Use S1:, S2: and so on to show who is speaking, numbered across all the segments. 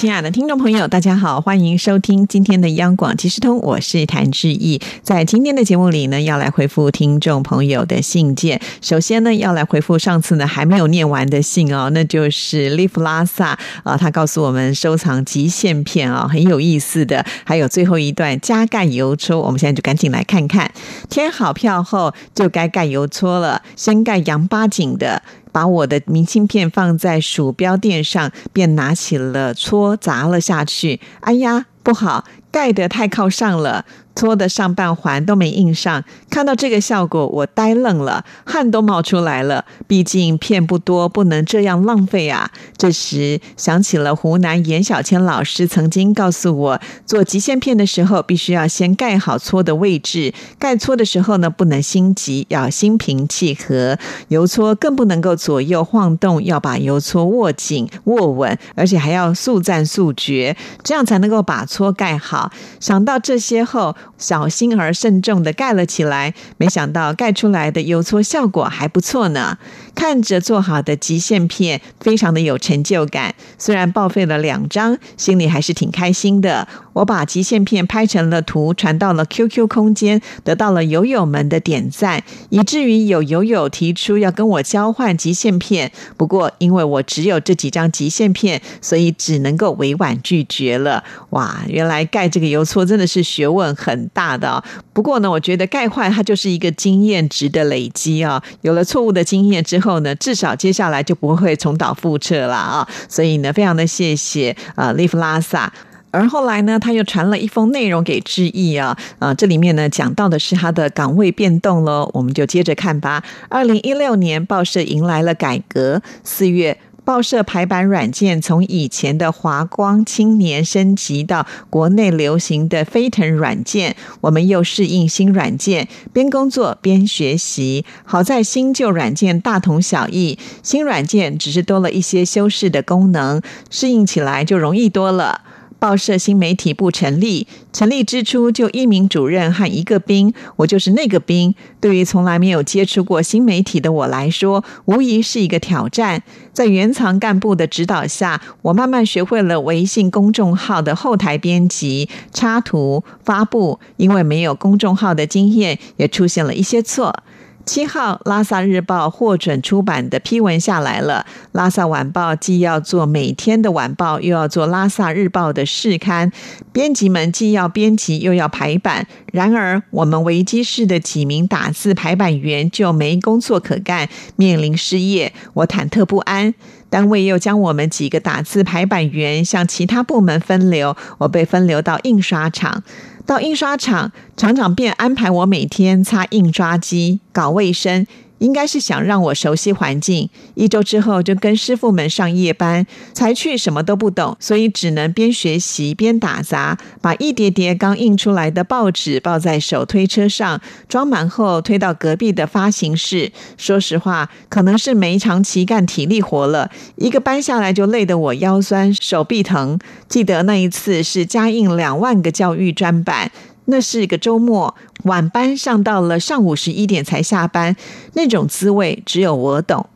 S1: 亲爱的听众朋友，大家好，欢迎收听今天的央广即时通，我是谭志毅。在今天的节目里呢，要来回复听众朋友的信件。首先呢，要来回复上次呢还没有念完的信哦，那就是 Live 拉萨啊，他告诉我们收藏极限片啊，很有意思的。还有最后一段加盖邮戳，我们现在就赶紧来看看。填好票后就该盖邮戳了，先盖杨八景的。把我的明信片放在鼠标垫上，便拿起了搓砸了下去。哎呀，不好，盖得太靠上了。搓的上半环都没印上，看到这个效果，我呆愣了，汗都冒出来了。毕竟片不多，不能这样浪费啊！这时想起了湖南严小千老师曾经告诉我，做极限片的时候，必须要先盖好搓的位置。盖搓的时候呢，不能心急，要心平气和。油搓更不能够左右晃动，要把油搓握紧、握稳，而且还要速战速决，这样才能够把搓盖好。想到这些后，小心而慎重的盖了起来，没想到盖出来的油搓效果还不错呢。看着做好的极限片，非常的有成就感。虽然报废了两张，心里还是挺开心的。我把极限片拍成了图，传到了 QQ 空间，得到了友友们的点赞，以至于有友友提出要跟我交换极限片。不过因为我只有这几张极限片，所以只能够委婉拒绝了。哇，原来盖这个邮戳真的是学问很大的。不过呢，我觉得盖坏它就是一个经验值的累积啊。有了错误的经验之后呢，至少接下来就不会重蹈覆辙了啊。所以呢，非常的谢谢啊，Live 拉萨。而后来呢，他又传了一封内容给志毅啊，啊，这里面呢讲到的是他的岗位变动喽，我们就接着看吧。二零一六年，报社迎来了改革。四月，报社排版软件从以前的华光青年升级到国内流行的飞腾软件，我们又适应新软件，边工作边学习。好在新旧软件大同小异，新软件只是多了一些修饰的功能，适应起来就容易多了。报社新媒体部成立，成立之初就一名主任和一个兵，我就是那个兵。对于从来没有接触过新媒体的我来说，无疑是一个挑战。在原藏干部的指导下，我慢慢学会了微信公众号的后台编辑、插图、发布。因为没有公众号的经验，也出现了一些错。七号，《拉萨日报》获准出版的批文下来了。拉萨晚报既要做每天的晚报，又要做拉萨日报的试刊，编辑们既要编辑又要排版。然而，我们维基市的几名打字排版员就没工作可干，面临失业，我忐忑不安。单位又将我们几个打字排版员向其他部门分流，我被分流到印刷厂。到印刷厂，厂长便安排我每天擦印刷机、搞卫生。应该是想让我熟悉环境。一周之后就跟师傅们上夜班，才去什么都不懂，所以只能边学习边打杂，把一叠叠刚印出来的报纸抱在手推车上，装满后推到隔壁的发行室。说实话，可能是没长期干体力活了，一个班下来就累得我腰酸手臂疼。记得那一次是加印两万个教育专版。那是一个周末，晚班上到了上午十一点才下班，那种滋味只有我懂。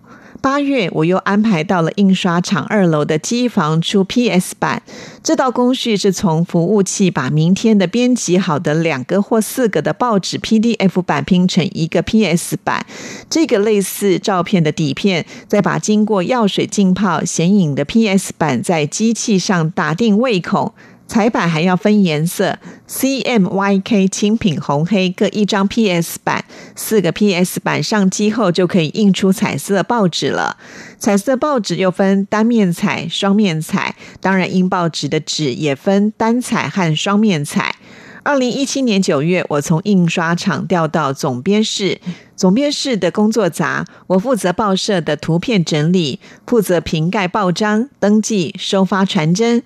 S1: 八月，我又安排到了印刷厂二楼的机房出 PS 版。这道工序是从服务器把明天的编辑好的两个或四个的报纸 PDF 版拼成一个 PS 版，这个类似照片的底片，再把经过药水浸泡显影的 PS 版在机器上打定位孔。彩版还要分颜色，C、M、Y、K 清品红黑各一张 PS 版，四个 PS 版上机后就可以印出彩色报纸了。彩色报纸又分单面彩、双面彩，当然印报纸的纸也分单彩和双面彩。二零一七年九月，我从印刷厂调到总编室，总编室的工作杂，我负责报社的图片整理，负责瓶盖报章、登记、收发、传真。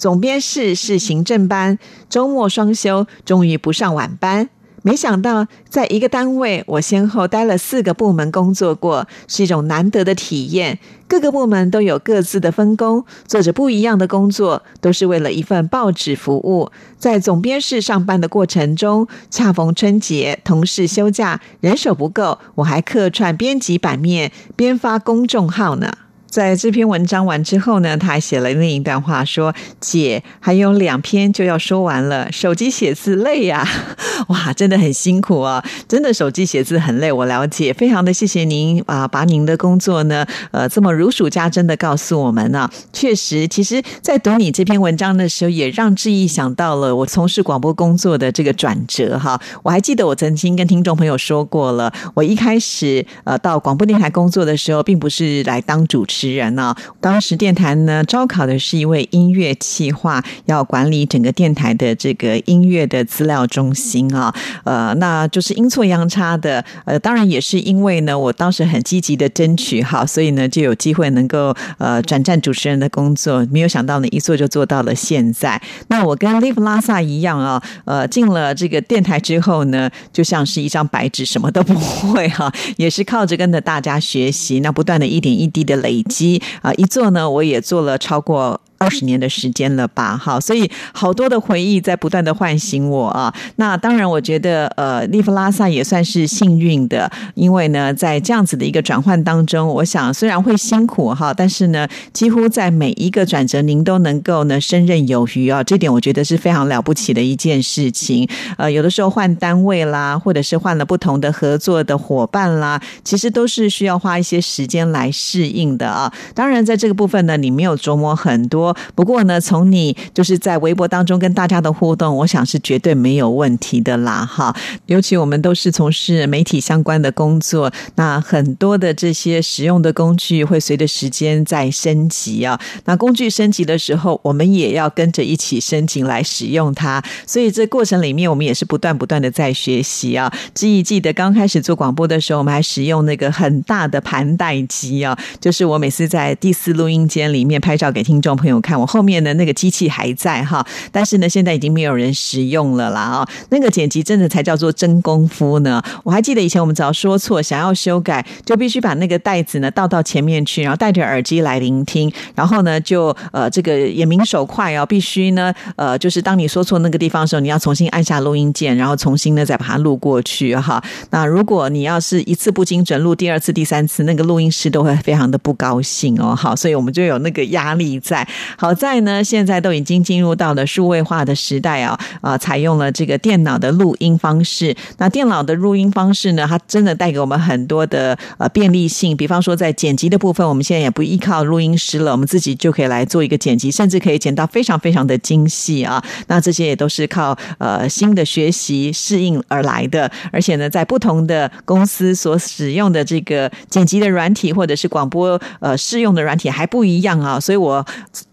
S1: 总编室是行政班，周末双休，终于不上晚班。没想到在一个单位，我先后待了四个部门工作过，是一种难得的体验。各个部门都有各自的分工，做着不一样的工作，都是为了一份报纸服务。在总编室上班的过程中，恰逢春节，同事休假，人手不够，我还客串编辑版面，编发公众号呢。在这篇文章完之后呢，他还写了另一段话，说：“姐，还有两篇就要说完了。手机写字累呀，哇，真的很辛苦啊！真的手机写字很累，我了解。非常的谢谢您啊，把您的工作呢，呃，这么如数家珍的告诉我们呢。确实，其实，在读你这篇文章的时候，也让志毅想到了我从事广播工作的这个转折哈。我还记得我曾经跟听众朋友说过了，我一开始呃到广播电台工作的时候，并不是来当主持。”职人呢？当时电台呢招考的是一位音乐企划，要管理整个电台的这个音乐的资料中心啊。呃，那就是阴错阳差的，呃，当然也是因为呢，我当时很积极的争取哈，所以呢就有机会能够呃转战主持人的工作。没有想到呢，一做就做到了现在。那我跟 Live 拉萨一样啊，呃，进了这个电台之后呢，就像是一张白纸，什么都不会哈，也是靠着跟着大家学习，那不断的一点一滴的累。机啊，一做呢，我也做了超过。二十年的时间了吧，好，所以好多的回忆在不断的唤醒我啊。那当然，我觉得呃，利弗拉萨也算是幸运的，因为呢，在这样子的一个转换当中，我想虽然会辛苦哈，但是呢，几乎在每一个转折，您都能够呢胜任有余啊。这点我觉得是非常了不起的一件事情。呃，有的时候换单位啦，或者是换了不同的合作的伙伴啦，其实都是需要花一些时间来适应的啊。当然，在这个部分呢，你没有琢磨很多。不过呢，从你就是在微博当中跟大家的互动，我想是绝对没有问题的啦，哈。尤其我们都是从事媒体相关的工作，那很多的这些使用的工具会随着时间在升级啊。那工具升级的时候，我们也要跟着一起升级来使用它。所以这过程里面，我们也是不断不断的在学习啊。记忆记得刚开始做广播的时候，我们还使用那个很大的盘带机啊，就是我每次在第四录音间里面拍照给听众朋友。看我后面的那个机器还在哈，但是呢，现在已经没有人使用了啦啊！那个剪辑真的才叫做真功夫呢。我还记得以前我们只要说错，想要修改，就必须把那个袋子呢倒到前面去，然后戴着耳机来聆听，然后呢就呃这个眼明手快哦，必须呢呃就是当你说错那个地方的时候，你要重新按下录音键，然后重新呢再把它录过去哈。那如果你要是一次不精准录第二次、第三次，那个录音师都会非常的不高兴哦。好，所以我们就有那个压力在。好在呢，现在都已经进入到了数位化的时代啊，啊，采用了这个电脑的录音方式。那电脑的录音方式呢，它真的带给我们很多的呃便利性。比方说，在剪辑的部分，我们现在也不依靠录音师了，我们自己就可以来做一个剪辑，甚至可以剪到非常非常的精细啊。那这些也都是靠呃新的学习适应而来的。而且呢，在不同的公司所使用的这个剪辑的软体或者是广播呃适用的软体还不一样啊，所以我。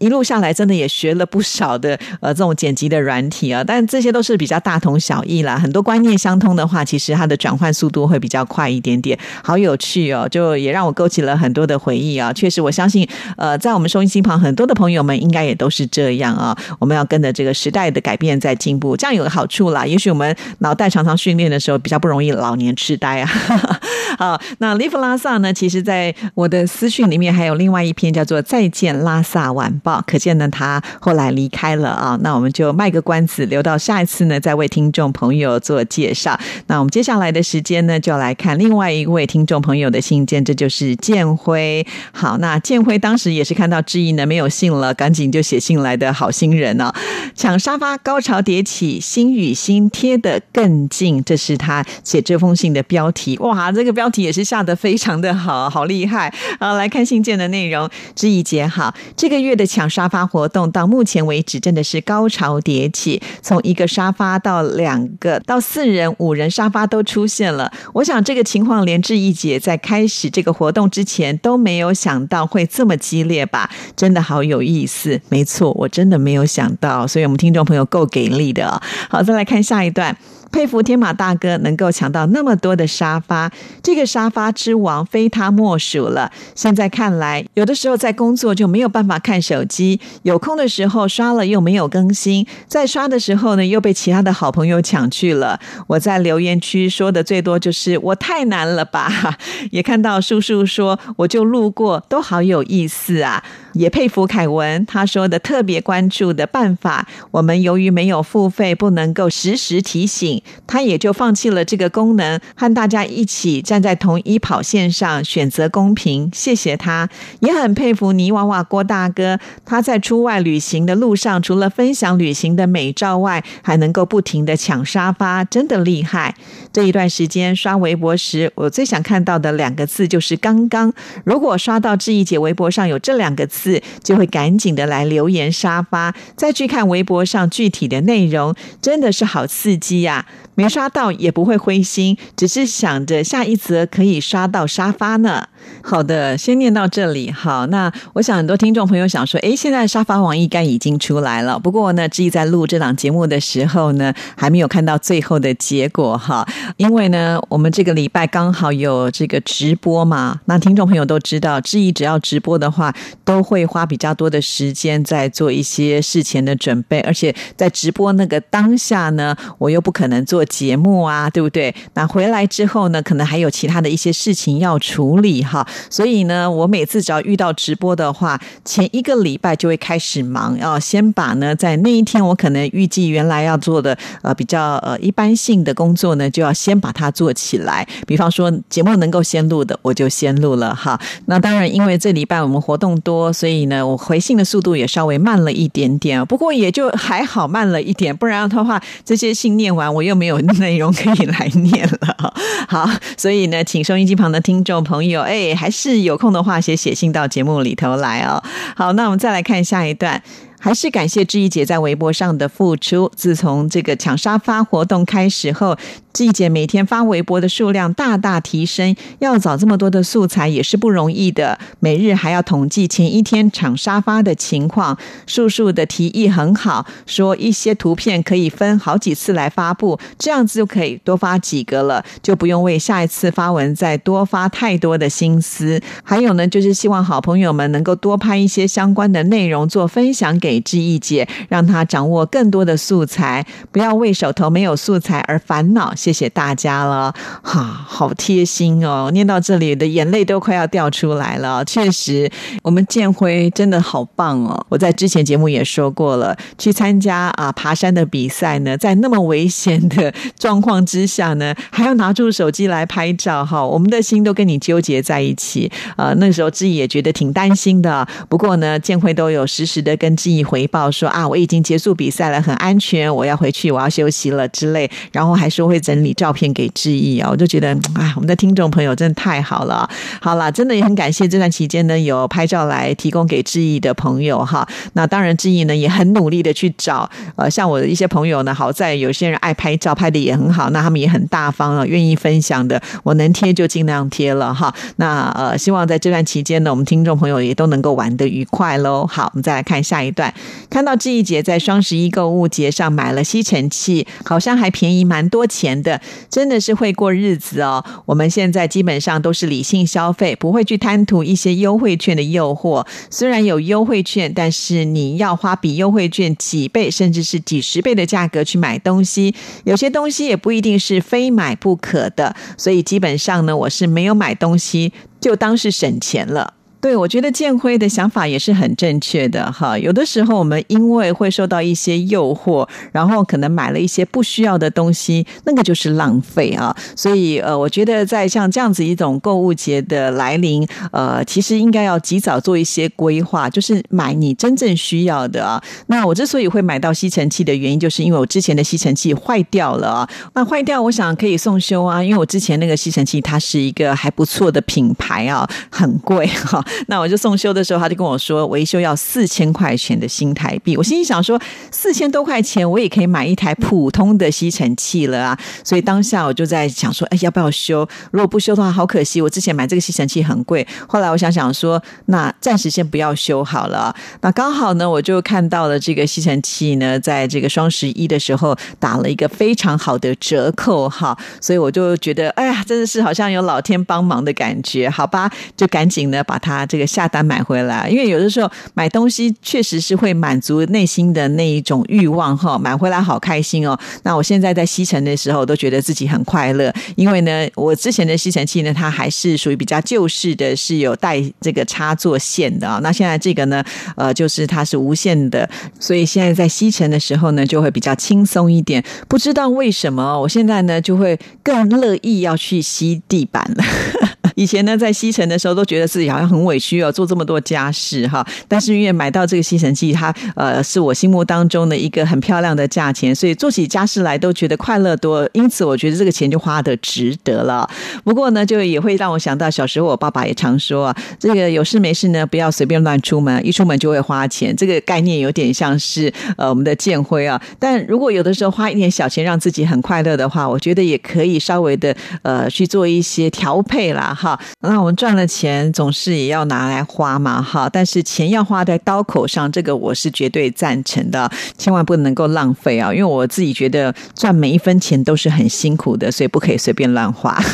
S1: 一路下来，真的也学了不少的呃这种剪辑的软体啊，但这些都是比较大同小异啦。很多观念相通的话，其实它的转换速度会比较快一点点。好有趣哦，就也让我勾起了很多的回忆啊。确实，我相信呃，在我们收音机旁很多的朋友们应该也都是这样啊。我们要跟着这个时代的改变在进步，这样有个好处啦。也许我们脑袋常常训练的时候，比较不容易老年痴呆啊。好，那 Live 拉萨呢？其实在我的私讯里面还有另外一篇叫做《再见拉萨晚报》，可见呢他后来离开了啊。那我们就卖个关子，留到下一次呢再为听众朋友做介绍。那我们接下来的时间呢，就来看另外一位听众朋友的信件，这就是建辉。好，那建辉当时也是看到志毅呢没有信了，赶紧就写信来的好心人呢。抢沙发，高潮迭起，心与心贴得更近，这是他写这封信的标题。哇，这个。标题也是下的非常的好，好厉害啊！来看信件的内容，知怡姐好，这个月的抢沙发活动到目前为止真的是高潮迭起，从一个沙发到两个到四人、五人沙发都出现了。我想这个情况连志怡姐在开始这个活动之前都没有想到会这么激烈吧？真的好有意思，没错，我真的没有想到，所以我们听众朋友够给力的。好，再来看下一段。佩服天马大哥能够抢到那么多的沙发，这个沙发之王非他莫属了。现在看来，有的时候在工作就没有办法看手机，有空的时候刷了又没有更新，在刷的时候呢又被其他的好朋友抢去了。我在留言区说的最多就是我太难了吧，也看到叔叔说我就路过，都好有意思啊。也佩服凯文，他说的特别关注的办法，我们由于没有付费，不能够实时提醒，他也就放弃了这个功能，和大家一起站在同一跑线上，选择公平。谢谢他，也很佩服泥娃娃郭大哥，他在出外旅行的路上，除了分享旅行的美照外，还能够不停的抢沙发，真的厉害。这一段时间刷微博时，我最想看到的两个字就是“刚刚”。如果刷到志毅姐微博上有这两个字。就会赶紧的来留言沙发，再去看微博上具体的内容，真的是好刺激呀！没刷到也不会灰心，只是想着下一则可以刷到沙发呢。好的，先念到这里。好，那我想很多听众朋友想说，诶，现在沙发网应该已经出来了。不过呢，志毅在录这档节目的时候呢，还没有看到最后的结果哈。因为呢，我们这个礼拜刚好有这个直播嘛。那听众朋友都知道，志毅只要直播的话，都会花比较多的时间在做一些事前的准备，而且在直播那个当下呢，我又不可能做。节目啊，对不对？那回来之后呢，可能还有其他的一些事情要处理哈。所以呢，我每次只要遇到直播的话，前一个礼拜就会开始忙，要先把呢在那一天我可能预计原来要做的呃比较呃一般性的工作呢，就要先把它做起来。比方说节目能够先录的，我就先录了哈。那当然，因为这礼拜我们活动多，所以呢，我回信的速度也稍微慢了一点点。不过也就还好慢了一点，不然的话，这些信念完我又没有。内容可以来念了，好，所以呢，请收音机旁的听众朋友，哎，还是有空的话，写写信到节目里头来哦。好，那我们再来看下一段。还是感谢志怡姐在微博上的付出。自从这个抢沙发活动开始后，志毅姐每天发微博的数量大大提升。要找这么多的素材也是不容易的，每日还要统计前一天抢沙发的情况。叔叔的提议很好，说一些图片可以分好几次来发布，这样子就可以多发几个了，就不用为下一次发文再多发太多的心思。还有呢，就是希望好朋友们能够多拍一些相关的内容做分享给。志毅姐，让她掌握更多的素材，不要为手头没有素材而烦恼。谢谢大家了，哈，好贴心哦！念到这里的眼泪都快要掉出来了。确实，我们建辉真的好棒哦！我在之前节目也说过了，去参加啊爬山的比赛呢，在那么危险的状况之下呢，还要拿出手机来拍照，哈，我们的心都跟你纠结在一起。呃，那时候志毅也觉得挺担心的，不过呢，建辉都有实时的跟志毅。回报说啊，我已经结束比赛了，很安全，我要回去，我要休息了之类。然后还说会整理照片给志毅啊，我就觉得哎，我们的听众朋友真的太好了。好了，真的也很感谢这段期间呢，有拍照来提供给志毅的朋友哈。那当然，志毅呢也很努力的去找。呃，像我的一些朋友呢，好在有些人爱拍照，拍的也很好，那他们也很大方啊，愿意分享的，我能贴就尽量贴了哈。那呃，希望在这段期间呢，我们听众朋友也都能够玩得愉快喽。好，我们再来看下一段。看到志毅姐在双十一购物节上买了吸尘器，好像还便宜蛮多钱的，真的是会过日子哦。我们现在基本上都是理性消费，不会去贪图一些优惠券的诱惑。虽然有优惠券，但是你要花比优惠券几倍甚至是几十倍的价格去买东西，有些东西也不一定是非买不可的。所以基本上呢，我是没有买东西，就当是省钱了。对，我觉得建辉的想法也是很正确的哈。有的时候我们因为会受到一些诱惑，然后可能买了一些不需要的东西，那个就是浪费啊。所以呃，我觉得在像这样子一种购物节的来临，呃，其实应该要及早做一些规划，就是买你真正需要的啊。那我之所以会买到吸尘器的原因，就是因为我之前的吸尘器坏掉了啊。那坏掉，我想可以送修啊，因为我之前那个吸尘器它是一个还不错的品牌啊，很贵哈。那我就送修的时候，他就跟我说维修要四千块钱的新台币。我心里想说，四千多块钱我也可以买一台普通的吸尘器了啊！所以当下我就在想说，哎，要不要修？如果不修的话，好可惜。我之前买这个吸尘器很贵。后来我想想说，那暂时先不要修好了。那刚好呢，我就看到了这个吸尘器呢，在这个双十一的时候打了一个非常好的折扣哈，所以我就觉得，哎呀，真的是好像有老天帮忙的感觉。好吧，就赶紧呢把它这个下单买回来，因为有的时候买东西确实是会满足内心的那一种欲望哈，买回来好开心哦。那我现在在吸尘的时候，都觉得自己很快乐，因为呢，我之前的吸尘器呢，它还是属于比较旧式的，是有带这个插座线的啊。那现在这个呢，呃，就是它是无线的，所以现在在吸尘的时候呢，就会比较轻松一点。不知道为什么，我现在呢就会更乐意要去吸地板了。以前呢，在吸尘的时候都觉得自己好像很委屈哦，做这么多家事哈。但是因为买到这个吸尘器，它呃是我心目当中的一个很漂亮的价钱，所以做起家事来都觉得快乐多。因此，我觉得这个钱就花的值得了。不过呢，就也会让我想到小时候我爸爸也常说啊，这个有事没事呢，不要随便乱出门，一出门就会花钱。这个概念有点像是呃我们的建辉啊。但如果有的时候花一点小钱让自己很快乐的话，我觉得也可以稍微的呃去做一些调配啦哈。那我们赚了钱，总是也要拿来花嘛，哈。但是钱要花在刀口上，这个我是绝对赞成的，千万不能够浪费啊！因为我自己觉得赚每一分钱都是很辛苦的，所以不可以随便乱花。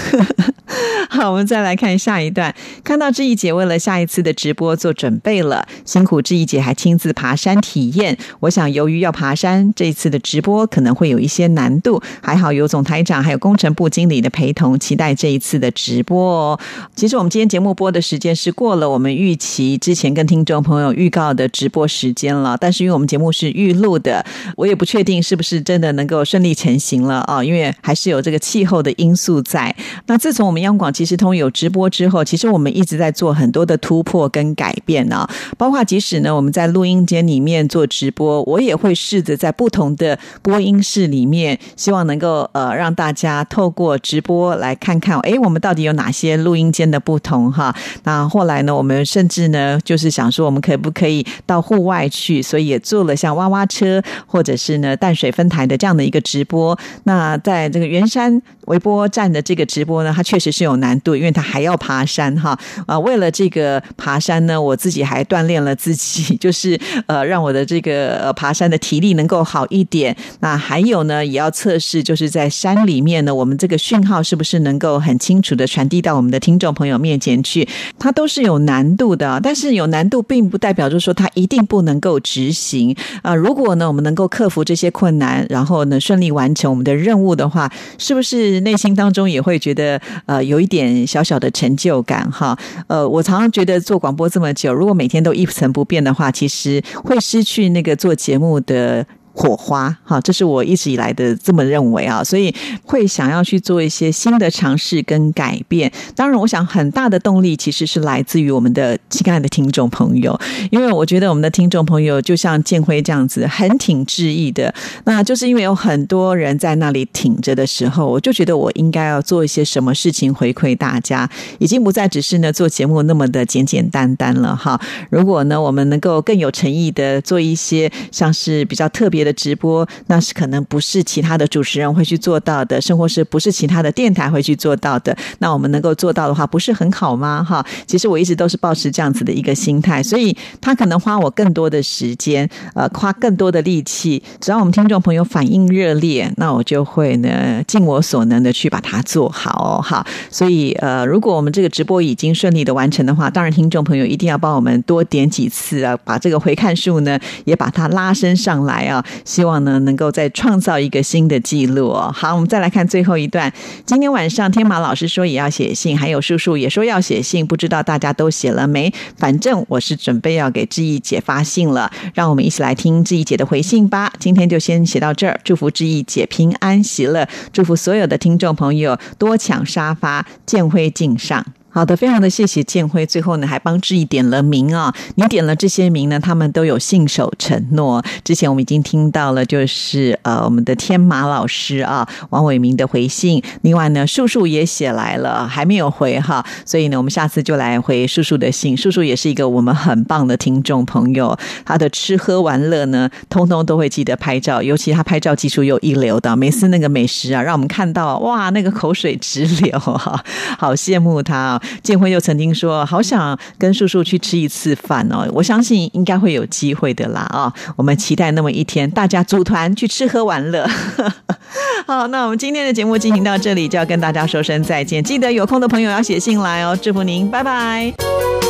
S1: 好，我们再来看下一段。看到志毅姐为了下一次的直播做准备了，辛苦志毅姐还亲自爬山体验。我想，由于要爬山，这一次的直播可能会有一些难度。还好有总台长还有工程部经理的陪同，期待这一次的直播哦。其实我们今天节目播的时间是过了我们预期之前跟听众朋友预告的直播时间了，但是因为我们节目是预录的，我也不确定是不是真的能够顺利成型了啊，因为还是有这个气候的因素在。那自从我们央广即时通有直播之后，其实我们一直在做很多的突破跟改变啊，包括即使呢我们在录音间里面做直播，我也会试着在不同的播音室里面，希望能够呃让大家透过直播来看看，哎，我们到底有哪些录音间的不同哈。那后来呢，我们甚至呢就是想说，我们可不可以到户外去，所以也做了像挖挖车或者是呢淡水分台的这样的一个直播。那在这个圆山微波站的这个直播呢，它确实是有难度，因为它还要爬山哈啊。为了这个爬山呢，我自己还锻炼了自己，就是呃让我的这个呃爬山的体力能够好一点。那还有呢，也要测试，就是在山里面呢，我们这个讯号是不是能够很清楚的传递到我们的听众朋友面前去？它都是有难度的，但是有难度并不代表就是说它一定不能够执行啊。如果呢，我们能够克服这些困难，然后呢顺利完成我们的任务的话，是不是内心当中也会觉得呃有一点小小的成就感哈？呃，我常常觉得做广播这么久，如果每天都一成不变的话，其实会失去那个做节目的。火花，哈，这是我一直以来的这么认为啊，所以会想要去做一些新的尝试跟改变。当然，我想很大的动力其实是来自于我们的亲爱的听众朋友，因为我觉得我们的听众朋友就像建辉这样子，很挺志意的。那就是因为有很多人在那里挺着的时候，我就觉得我应该要做一些什么事情回馈大家，已经不再只是呢做节目那么的简简单单了哈。如果呢，我们能够更有诚意的做一些像是比较特别。的直播，那是可能不是其他的主持人会去做到的，甚或是不是其他的电台会去做到的。那我们能够做到的话，不是很好吗？哈，其实我一直都是保持这样子的一个心态，所以他可能花我更多的时间，呃，花更多的力气。只要我们听众朋友反应热烈，那我就会呢尽我所能的去把它做好。哈，所以呃，如果我们这个直播已经顺利的完成的话，当然听众朋友一定要帮我们多点几次啊，把这个回看数呢也把它拉升上来啊。希望呢，能够再创造一个新的记录哦。好，我们再来看最后一段。今天晚上天马老师说也要写信，还有叔叔也说要写信，不知道大家都写了没？反正我是准备要给志毅姐发信了，让我们一起来听志毅姐的回信吧。今天就先写到这儿，祝福志毅姐平安喜乐，祝福所有的听众朋友多抢沙发，见会敬上。好的，非常的谢谢建辉，最后呢还帮志毅点了名啊，你点了这些名呢，他们都有信守承诺。之前我们已经听到了，就是呃我们的天马老师啊，王伟明的回信，另外呢叔叔也写来了，还没有回哈，所以呢我们下次就来回叔叔的信。叔叔也是一个我们很棒的听众朋友，他的吃喝玩乐呢，通通都会记得拍照，尤其他拍照技术又一流的，每次那个美食啊，让我们看到哇那个口水直流哈，好羡慕他啊。建辉又曾经说：“好想跟叔叔去吃一次饭哦！”我相信应该会有机会的啦啊！我们期待那么一天，大家组团去吃喝玩乐。好，那我们今天的节目进行到这里，就要跟大家说声再见。记得有空的朋友要写信来哦，祝福您，拜拜。